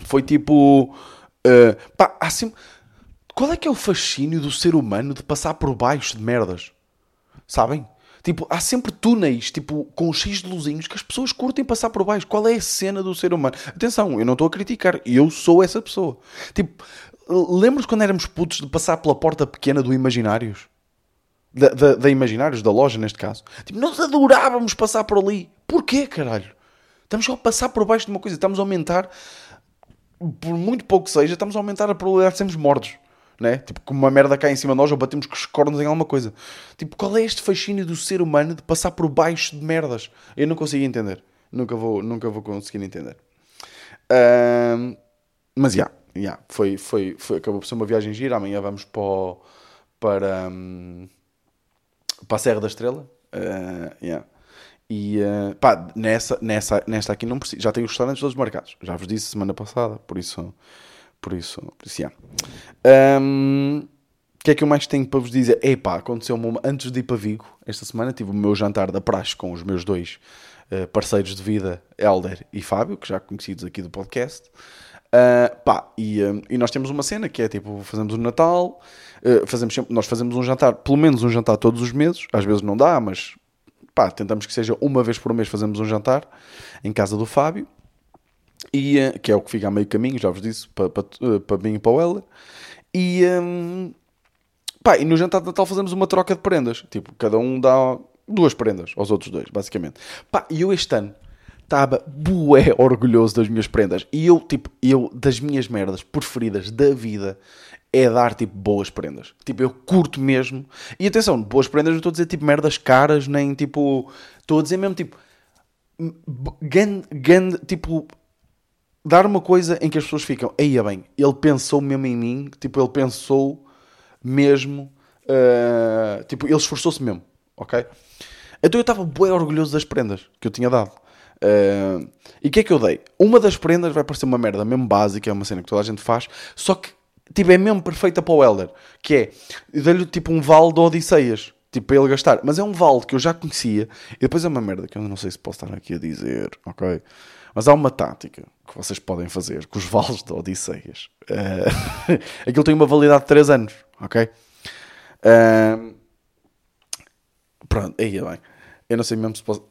foi tipo. Uh, pá, há sempre qual é que é o fascínio do ser humano de passar por baixo de merdas? Sabem? Tipo, há sempre túneis, tipo, com X de luzinhos que as pessoas curtem passar por baixo. Qual é a cena do ser humano? Atenção, eu não estou a criticar, eu sou essa pessoa. Tipo, lembras quando éramos putos de passar pela porta pequena do Imaginários? Da, da, da Imaginários, da loja neste caso. Tipo, nós adorávamos passar por ali. Porquê, caralho? Estamos só a passar por baixo de uma coisa, estamos a aumentar, por muito pouco que seja, estamos a aumentar a probabilidade de sermos mortos né? Tipo, como uma merda cai em cima de nós ou batemos com os cornos em alguma coisa. Tipo, qual é este fascínio do ser humano de passar por baixo de merdas? Eu não consigo entender. Nunca vou, nunca vou conseguir entender. Um, mas, já, yeah, yeah, foi, foi, foi, acabou por ser uma viagem gira. Amanhã vamos para, o, para, um, para a Serra da Estrela. Uh, yeah. E uh, pá, nessa, nessa, nesta aqui não preciso. Já tenho os restaurantes todos marcados. Já vos disse semana passada, por isso por isso, por isso, yeah. um, o que é que eu mais tenho para vos dizer? Epá, aconteceu-me antes de ir para Vigo, esta semana tive o meu jantar da praxe com os meus dois uh, parceiros de vida, Helder e Fábio, que já conhecidos aqui do podcast. Uh, pá, e, um, e, nós temos uma cena que é tipo, fazemos o Natal, uh, fazemos sempre, nós fazemos um jantar, pelo menos um jantar todos os meses, às vezes não dá, mas pá, tentamos que seja uma vez por mês fazemos um jantar em casa do Fábio e, uh, que é o que fica a meio caminho, já vos disse, para, uh, para mim e para o Heller. E, um, pá, e no jantar de Natal fazemos uma troca de prendas. Tipo, cada um dá duas prendas aos outros dois, basicamente. Pá, e eu este ano estava bué orgulhoso das minhas prendas. E eu, tipo, eu, das minhas merdas preferidas da vida é dar, tipo, boas prendas. Tipo, eu curto mesmo. E atenção, boas prendas não estou a dizer, tipo, merdas caras, nem, tipo... Estou a dizer mesmo, tipo... Gan, gan, tipo dar uma coisa em que as pessoas ficam, aí é bem, ele pensou mesmo em mim, tipo, ele pensou mesmo, uh, tipo, ele esforçou-se mesmo, ok? Então eu estava bem orgulhoso das prendas que eu tinha dado. Uh, e o que é que eu dei? Uma das prendas vai parecer uma merda mesmo básica, é uma cena que toda a gente faz, só que tipo, é mesmo perfeita para o Elder. Que é, eu dei-lhe tipo um vale de Odisseias. Tipo, para ele gastar. Mas é um vale que eu já conhecia. E depois é uma merda que eu não sei se posso estar aqui a dizer, ok? Mas há uma tática que vocês podem fazer com os vales de Odisseias. Uh, aquilo tem uma validade de 3 anos, ok? Uh, pronto, aí é bem. Eu não sei mesmo se posso...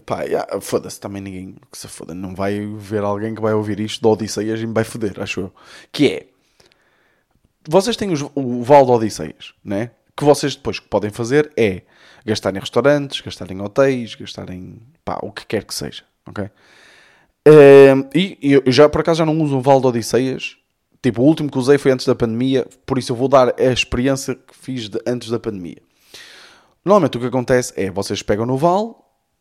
Pá, yeah, foda-se, também ninguém que se foda. Não vai ver alguém que vai ouvir isto de Odisseias e me vai foder, acho eu. Que é... Vocês têm os, o vale de Odisseias, né? que vocês depois podem fazer é gastar em restaurantes, gastar em hotéis, gastar em pá, o que quer que seja, ok? Uh, e eu já por acaso já não uso um vale de Odisseias. Tipo, o último que usei foi antes da pandemia, por isso eu vou dar a experiência que fiz de, antes da pandemia. Normalmente o que acontece é vocês pegam no vale,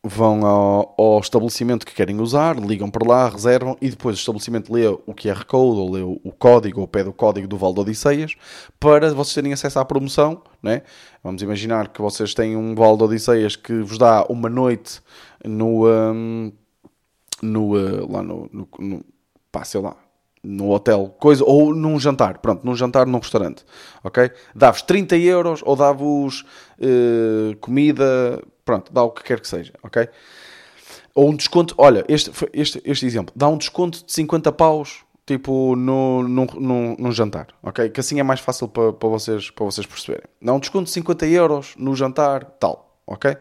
vão ao, ao, estabelecimento que querem usar, ligam para lá, reservam e depois o estabelecimento lê o QR Code ou lê o código ou pede o código do Val de Odisseias para vocês terem acesso à promoção. Né? Vamos imaginar que vocês têm um Val de Odisseias que vos dá uma noite no, um, no, uh, lá no, no, no pá, sei lá, no hotel, coisa, ou num jantar, pronto, num jantar num restaurante, ok? Dá-vos 30 euros ou dá-vos uh, comida, pronto, dá o que quer que seja, ok? Ou um desconto, olha, este, este, este exemplo, dá um desconto de 50 paus, tipo, no, num, num jantar, ok? Que assim é mais fácil para, para, vocês, para vocês perceberem. Dá um desconto de 50 euros no jantar, tal, ok?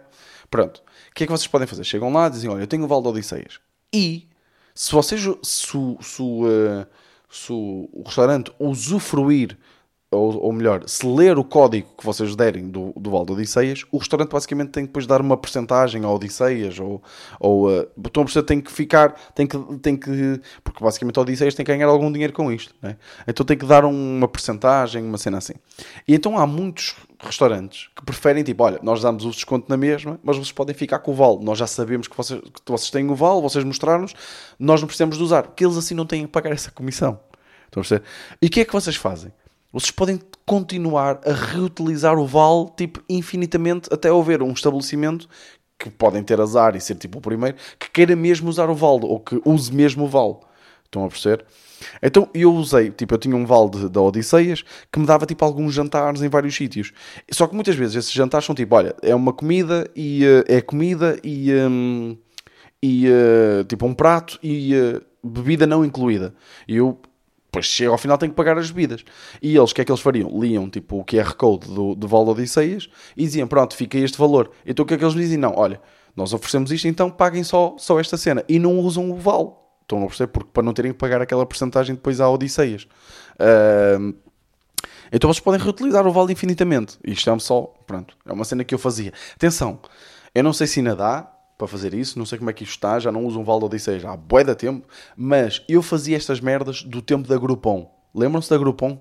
Pronto. O que é que vocês podem fazer? Chegam lá dizem, olha, eu tenho o Val de Odisseias. E se vocês, se, se, uh, se o restaurante usufruir, ou, ou, melhor, se ler o código que vocês derem do, do Val de Odisseias, o restaurante basicamente tem que depois dar uma porcentagem a Odisseias, ou, ou uh, então a tem que ficar, tem que, tem que, porque basicamente a Odisseias tem que ganhar algum dinheiro com isto, né? então tem que dar uma porcentagem, uma cena assim. E então há muitos restaurantes que preferem, tipo, olha, nós damos o desconto na mesma, mas vocês podem ficar com o vale. Nós já sabemos que vocês, que vocês têm o vale, vocês mostraram-nos, nós não precisamos de usar, porque eles assim não têm que pagar essa comissão. Estão a perceber? E o que é que vocês fazem? Vocês podem continuar a reutilizar o vale, tipo, infinitamente, até haver um estabelecimento que podem ter azar e ser tipo o primeiro, que queira mesmo usar o vale, ou que use mesmo o vale. Estão a perceber? Então eu usei, tipo, eu tinha um vale da Odisseias que me dava tipo alguns jantares em vários sítios. Só que muitas vezes esses jantares são tipo, olha, é uma comida e uh, é comida e, um, e uh, tipo um prato e uh, bebida não incluída. E eu depois chego ao final tenho que pagar as bebidas. E eles, o que é que eles fariam? Liam tipo o QR Code do, do Val Odisseias e diziam, pronto, fica este valor. Então o que é que eles dizem? Não, olha, nós oferecemos isto, então paguem só, só esta cena. E não usam o Val. Estão a perceber? Porque para não terem que pagar aquela porcentagem depois à Odisseias. Uh, então vocês podem reutilizar o vale infinitamente. Isto é só, pronto, é uma cena que eu fazia. Atenção, eu não sei se ainda dá para fazer isso, não sei como é que isto está, já não uso um vale de Odisseias há bué tempo, mas eu fazia estas merdas do tempo da Groupon. Lembram-se da Groupon?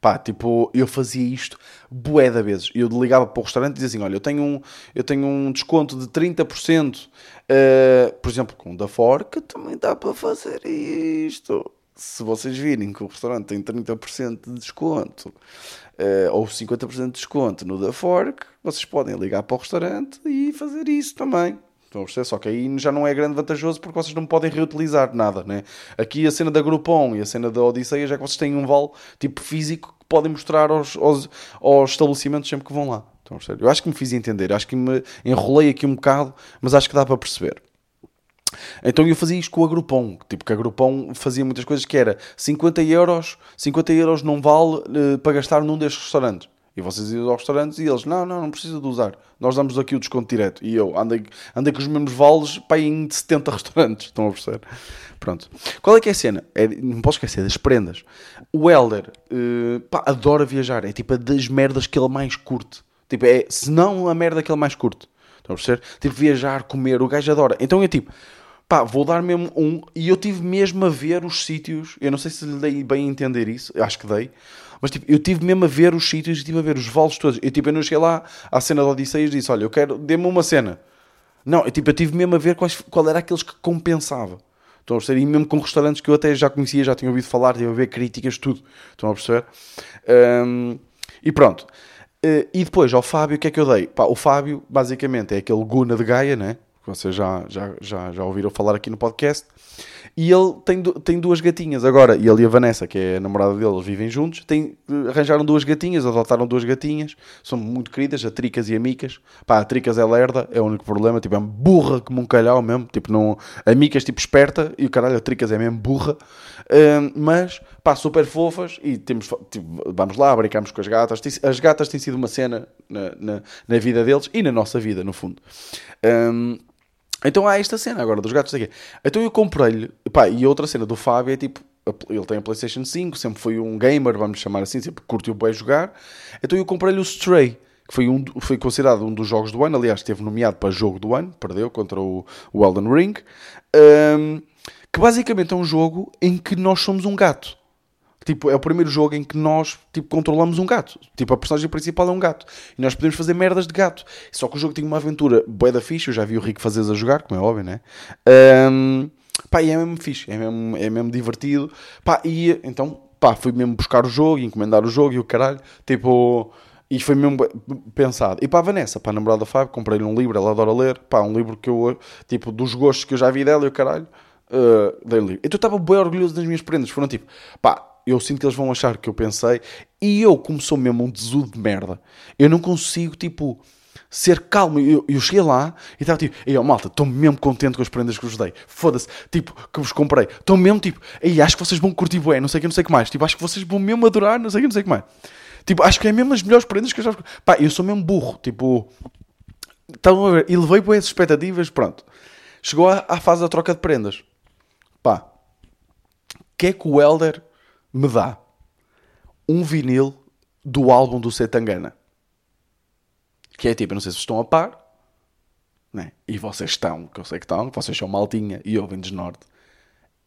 Pá, tipo, eu fazia isto bué vezes. Eu ligava para o restaurante e dizia assim, olha, eu tenho um, eu tenho um desconto de 30%, uh, eh, por exemplo, com o da Fork, também dá para fazer isto. Se vocês virem que o restaurante tem 30% de desconto, uh, ou 50% de desconto no da Fork, vocês podem ligar para o restaurante e fazer isso também. Só que aí já não é grande vantajoso porque vocês não podem reutilizar nada, né? Aqui a cena da Groupon e a cena da Odisseia já que vocês têm um vale tipo físico que podem mostrar aos, aos, aos estabelecimentos sempre que vão lá. Perceber? Eu acho que me fiz entender, acho que me enrolei aqui um bocado, mas acho que dá para perceber. Então eu fazia isto com a Groupon, tipo que a Groupon fazia muitas coisas que era 50 euros, 50 euros não vale uh, para gastar num destes restaurantes. E vocês iam aos restaurantes e eles, não, não, não precisa de usar. Nós damos aqui o desconto direto. E eu andei, andei com os mesmos vales para em 70 restaurantes. Estão a perceber? Pronto. Qual é que é a cena? É, não posso esquecer das prendas. O Helder uh, pá, adora viajar. É tipo das merdas que ele mais curte. Tipo, é, se não a merda que ele mais curte. Estão a perceber? Tipo, viajar, comer, o gajo adora. Então é tipo, pá, vou dar mesmo um. E eu tive mesmo a ver os sítios. Eu não sei se lhe dei bem a entender isso. Eu acho que dei mas tipo, eu tive mesmo a ver os sítios e tive a ver os vales todos. Eu tipo, eu não cheguei lá à cena da Odisseias e disse: Olha, eu quero, dê-me uma cena. Não, eu, tipo, eu tive mesmo a ver quais, qual era aqueles que compensava. Estão a perceber? E mesmo com restaurantes que eu até já conhecia, já tinha ouvido falar, tive a ver críticas, tudo. Estão a perceber? Um, e pronto. Uh, e depois, ao Fábio, o que é que eu dei? Pá, o Fábio, basicamente, é aquele Guna de Gaia, né? que vocês já, já, já, já ouviram falar aqui no podcast. E ele tem, tem duas gatinhas agora. E ele e a Vanessa, que é a namorada dele, vivem juntos. Tem, arranjaram duas gatinhas, adotaram duas gatinhas. São muito queridas, a Tricas e a Micas. Pá, a Tricas é lerda, é o único problema. Tipo, é burra como um calhau mesmo. Tipo, não, a Micas, tipo, esperta. E o caralho, a Tricas é mesmo burra. Uh, mas, pá, super fofas. E temos, tipo, vamos lá, brincamos com as gatas. As gatas têm sido uma cena na, na, na vida deles e na nossa vida, no fundo. Um, então há esta cena agora dos gatos aqui. Então eu comprei-lhe, e outra cena do Fábio é tipo, ele tem a PlayStation 5, sempre foi um gamer, vamos chamar assim, sempre curtiu bem jogar. Então eu comprei-lhe o Stray, que foi, um, foi considerado um dos jogos do ano, aliás, esteve nomeado para jogo do ano, perdeu contra o, o Elden Ring. Um, que basicamente é um jogo em que nós somos um gato. Tipo, é o primeiro jogo em que nós, tipo, controlamos um gato. Tipo, a personagem principal é um gato. E nós podemos fazer merdas de gato. Só que o jogo tem uma aventura bué da fixe. Eu já vi o Rico fazer a jogar, como é óbvio, né? Um, pá, e é mesmo fixe. É mesmo, é mesmo divertido. Pá, e então, pá, fui mesmo buscar o jogo, encomendar o jogo e o caralho. Tipo... E foi mesmo pensado. E para a Vanessa, para a namorada da Fábio, comprei-lhe um livro, ela adora ler. Pá, um livro que eu, tipo, dos gostos que eu já vi dela e o caralho, uh, dei-lhe. Então eu estava bem orgulhoso das minhas prendas. Foram tipo, pá, eu sinto que eles vão achar que eu pensei. E eu, como sou mesmo um desudo de merda, eu não consigo, tipo, ser calmo. Eu, eu cheguei lá e estava tipo, ei, oh, malta, estou mesmo contente com as prendas que vos dei. Foda-se, tipo, que vos comprei. Estou mesmo, tipo, ei, acho que vocês vão curtir bué, não sei o que, não sei o que mais. Tipo, acho que vocês vão mesmo adorar, não sei o que, não sei que mais. Tipo, acho que é mesmo as melhores prendas que eu já... Pá, eu sou mesmo burro, tipo... Estão a ver? E levei boas expectativas, pronto. Chegou à, à fase da troca de prendas. Pá, o que é que o Elder me dá um vinil do álbum do Setangana. Que é tipo, não sei se estão a par, né? e vocês estão, que eu sei que estão, vocês são maltinha e ouvem desnorte.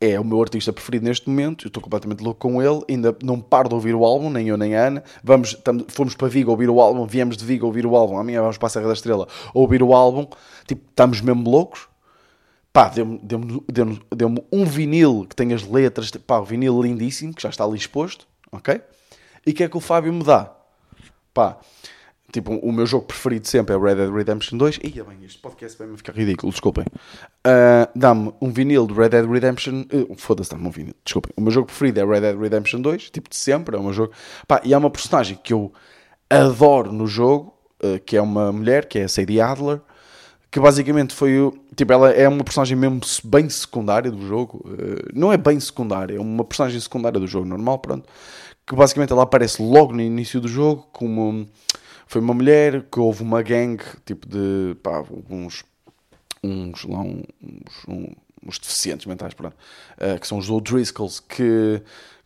É o meu artista preferido neste momento, eu estou completamente louco com ele, ainda não paro de ouvir o álbum, nem eu nem a Ana. Vamos, tam, fomos para Vigo ouvir o álbum, viemos de Vigo ouvir o álbum, amanhã vamos para a Serra da Estrela ouvir o álbum. Tipo, estamos mesmo loucos. Pá, deu-me deu deu deu um vinil que tem as letras, pá, um vinil lindíssimo, que já está ali exposto, ok? E que é que o Fábio me dá? Pá, tipo, o meu jogo preferido sempre é Red Dead Redemption 2. Ia bem, este podcast vai-me ficar ridículo, desculpem. Uh, dá-me um vinil de Red Dead Redemption. Uh, Foda-se, dá-me um vinil, desculpem. O meu jogo preferido é Red Dead Redemption 2, tipo de sempre, é meu jogo. Pá, e há uma personagem que eu adoro no jogo, uh, que é uma mulher, que é a Sadie Adler que basicamente foi o. Tipo, ela é uma personagem mesmo bem secundária do jogo. Uh, não é bem secundária, é uma personagem secundária do jogo normal, pronto. Que basicamente ela aparece logo no início do jogo como. Foi uma mulher que houve uma gangue, tipo de. pá, uns. uns. lá, uns. uns, deficientes mentais, pronto. Uh, que são os O'Driscolls, que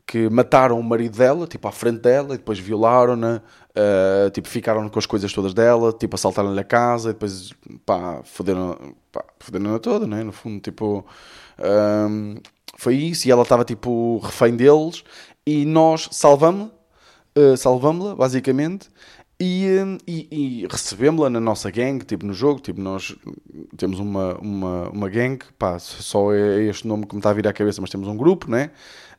que mataram o marido dela, tipo, à frente dela, e depois violaram-na, uh, tipo, ficaram com as coisas todas dela, tipo, assaltaram-lhe a casa, e depois, pá, foderam-na foderam toda, né? No fundo, tipo, um, foi isso, e ela estava, tipo, refém deles, e nós salvamos-la, uh, salvamos-la, basicamente, e, e, e recebemos-la na nossa gang, tipo no jogo, tipo nós temos uma, uma, uma gang, pá, só é este nome que me está a vir à cabeça, mas temos um grupo, né?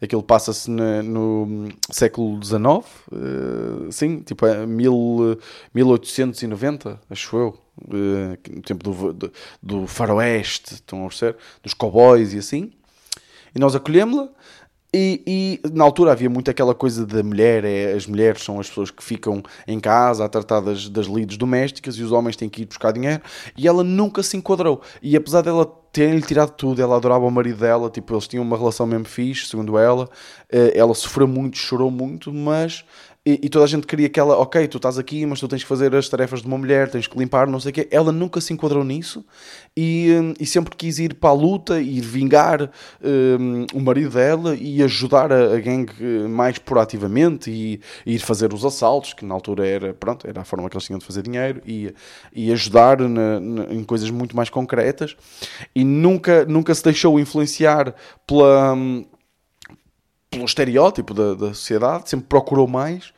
Aquilo passa-se no século XIX, uh, sim, tipo é mil, 1890, acho eu, uh, no tempo do, do, do faroeste, estão a ver? Dos cowboys e assim. E nós acolhemos-la, e, e, na altura havia muito aquela coisa da mulher, é, as mulheres são as pessoas que ficam em casa a tratar das, das lides domésticas e os homens têm que ir buscar dinheiro. E ela nunca se enquadrou. E apesar dela terem-lhe tirado tudo, ela adorava o marido dela, tipo, eles tinham uma relação mesmo fixe, segundo ela. Eh, ela sofreu muito, chorou muito, mas e, e, toda a gente queria que ela, ok, tu estás aqui, mas tu tens que fazer as tarefas de uma mulher, tens que limpar, não sei o quê. Ela nunca se enquadrou nisso e, hum, e sempre quis ir para a luta e vingar um, o marido dela e ajudar a, a gangue mais proativamente e, e, ir fazer os assaltos, que na altura era, pronto, era a forma que eles tinham de fazer dinheiro e, e ajudar na, na, em coisas muito mais concretas e nunca, nunca se deixou influenciar pela hum, pelo estereótipo da, da sociedade, sempre procurou mais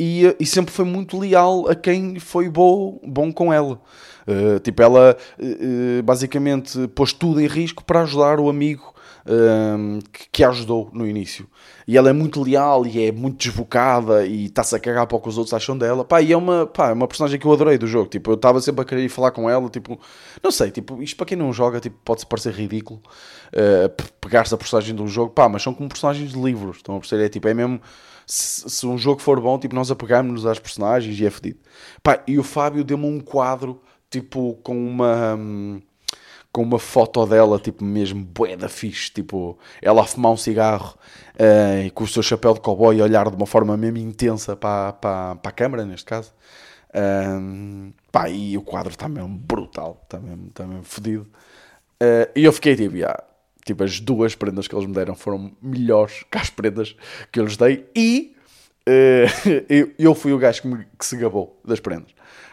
e, e, sempre foi muito leal a quem foi bom, bom com ela. Uh, tipo, ela uh, basicamente pôs tudo em risco para ajudar o amigo um, que, que a ajudou no início. E ela é muito leal e é muito desbocada e está-se a cagar para o que os outros acham dela. Pá, e é uma, pá, é uma personagem que eu adorei do jogo. Tipo, eu estava sempre a querer ir falar com ela. Tipo, não sei, tipo, isto para quem não joga tipo, pode parecer ridículo uh, pegar-se a personagem de um jogo, pá, mas são como personagens de livros. Estão a perceber? É tipo, é mesmo. Se, se um jogo for bom, tipo, nós apegamos-nos às personagens e é fedido. Pá, e o Fábio deu-me um quadro, tipo, com uma. Hum, com uma foto dela, tipo, mesmo bué da fixe, tipo, ela a fumar um cigarro uh, e com o seu chapéu de cowboy a olhar de uma forma mesmo intensa para, para, para a câmara, neste caso. Um, pá, e o quadro está mesmo brutal, está mesmo, está mesmo fodido. Uh, e eu fiquei tipo, yeah, tipo, as duas prendas que eles me deram foram melhores que as prendas que eu lhes dei e uh, eu, eu fui o gajo que, me, que se gabou das prendas.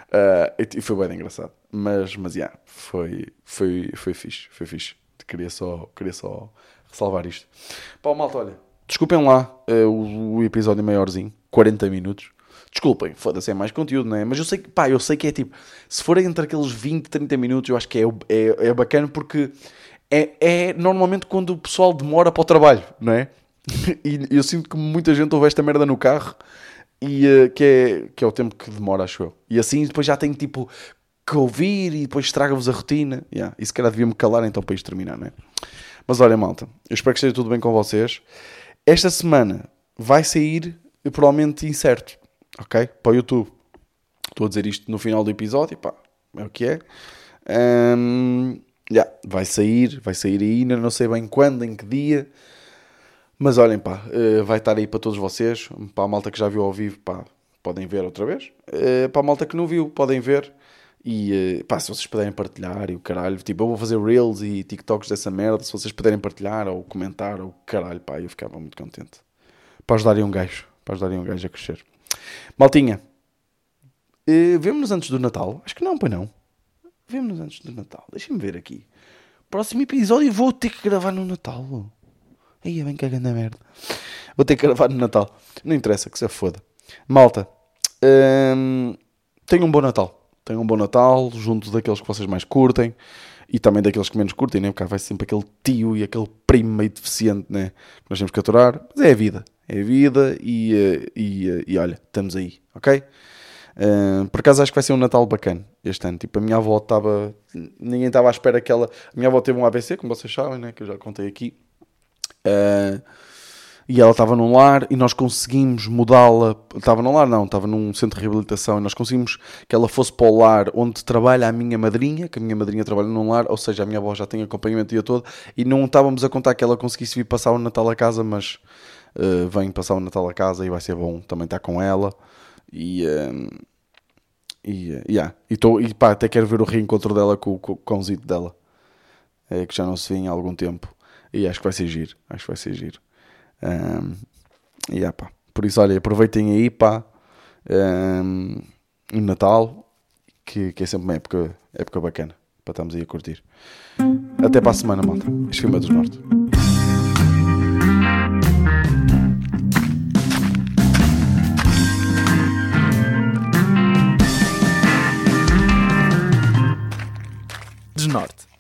Uh, e, e foi bem engraçado. Mas, mas yeah, foi, foi, foi fixe, foi fixe. Queria só, queria só ressalvar isto. Pá, malta, olha, desculpem lá uh, o, o, episódio maiorzinho, 40 minutos. Desculpem, foda-se, é mais conteúdo, não é? Mas eu sei que, pá, eu sei que é tipo, se for entre aqueles 20, 30 minutos, eu acho que é, é, é bacana porque é, é normalmente quando o pessoal demora para o trabalho, não é? e eu sinto que muita gente ouve esta merda no carro e uh, que, é, que é o tempo que demora, acho eu. E assim depois já tenho tipo que ouvir e depois estraga-vos a rotina. Yeah, e se calhar devia-me calar então para isto terminar, não é? Mas olha, malta, eu espero que esteja tudo bem com vocês. Esta semana vai sair provavelmente incerto, ok? Para o YouTube. Estou a dizer isto no final do episódio, pá, é o que é. Um, yeah, vai sair, vai sair ainda, não sei bem quando, em que dia. Mas olhem, pá, eh, vai estar aí para todos vocês. Para a malta que já viu ao vivo, pá, podem ver outra vez. Eh, para a malta que não viu, podem ver. E eh, pá, se vocês puderem partilhar e o caralho, tipo, eu vou fazer reels e TikToks dessa merda. Se vocês puderem partilhar ou comentar ou caralho, pá, eu ficava muito contente. Para ajudarem um gajo, para ajudarem um gajo a crescer. Maltinha, vemos-nos antes do Natal? Acho que não, pois não. Vemos-nos antes do Natal. Deixem-me ver aqui. Próximo episódio vou ter que gravar no Natal. Aí é bem cagando a merda. Vou ter que gravar no Natal. Não interessa, que se foda. Malta, hum, tenham um bom Natal. Tenham um bom Natal, junto daqueles que vocês mais curtem e também daqueles que menos curtem, né? Porque vai sempre aquele tio e aquele primo meio deficiente, né? Que nós temos que aturar. Mas é a vida. É a vida e, eh, e, eh, e olha, estamos aí, ok? Uh, por acaso acho que vai ser um Natal bacana este ano. Tipo, a minha avó estava. Ninguém estava à espera que ela. A minha avó teve um AVC, como vocês sabem, né? Que eu já contei aqui. Uh, e ela estava num lar e nós conseguimos mudá-la. Estava num lar, não, estava num centro de reabilitação e nós conseguimos que ela fosse para o lar onde trabalha a minha madrinha, que a minha madrinha trabalha num lar, ou seja, a minha avó já tem acompanhamento o dia todo e não estávamos a contar que ela conseguisse vir passar o Natal a casa, mas uh, vem passar o Natal a casa e vai ser bom também estar com ela. E. Uh, e, yeah. e, tô, e pá, até quero ver o reencontro dela com, com o cãozito dela, é, que já não se vê em algum tempo. E acho que vai ser giro. Acho que vai ser giro. Um, e yeah, pá. Por isso, olha, aproveitem aí, pá, um, o Natal, que, que, é sempre uma época, época bacana para estarmos aí a curtir. Até para a semana, malta. Este filme é dos Norte. Desnorte.